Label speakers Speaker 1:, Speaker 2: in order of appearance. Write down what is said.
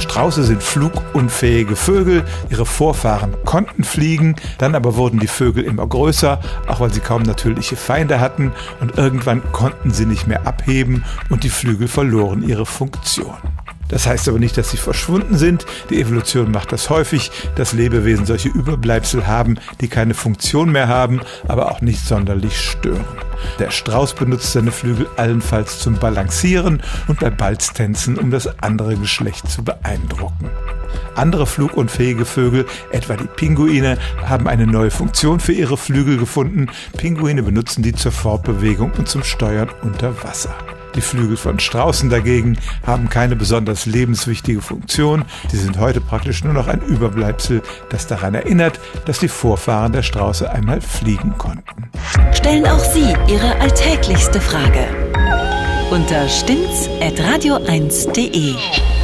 Speaker 1: Strauße sind flugunfähige Vögel. Ihre Vorfahren konnten fliegen, dann aber wurden die Vögel immer größer, auch weil sie kaum natürliche Feinde hatten und irgendwann konnten sie nicht mehr abheben und die Flügel verloren ihre Funktion. Das heißt aber nicht, dass sie verschwunden sind. Die Evolution macht das häufig, dass Lebewesen solche Überbleibsel haben, die keine Funktion mehr haben, aber auch nicht sonderlich stören. Der Strauß benutzt seine Flügel allenfalls zum Balancieren und bei Balztänzen, um das andere Geschlecht zu beeindrucken. Andere flugunfähige Vögel, etwa die Pinguine, haben eine neue Funktion für ihre Flügel gefunden. Pinguine benutzen die zur Fortbewegung und zum Steuern unter Wasser. Die Flügel von Straußen dagegen haben keine besonders lebenswichtige Funktion. Sie sind heute praktisch nur noch ein Überbleibsel, das daran erinnert, dass die Vorfahren der Strauße einmal fliegen konnten.
Speaker 2: Stellen auch Sie Ihre alltäglichste Frage unter stimmt's at radio1.de.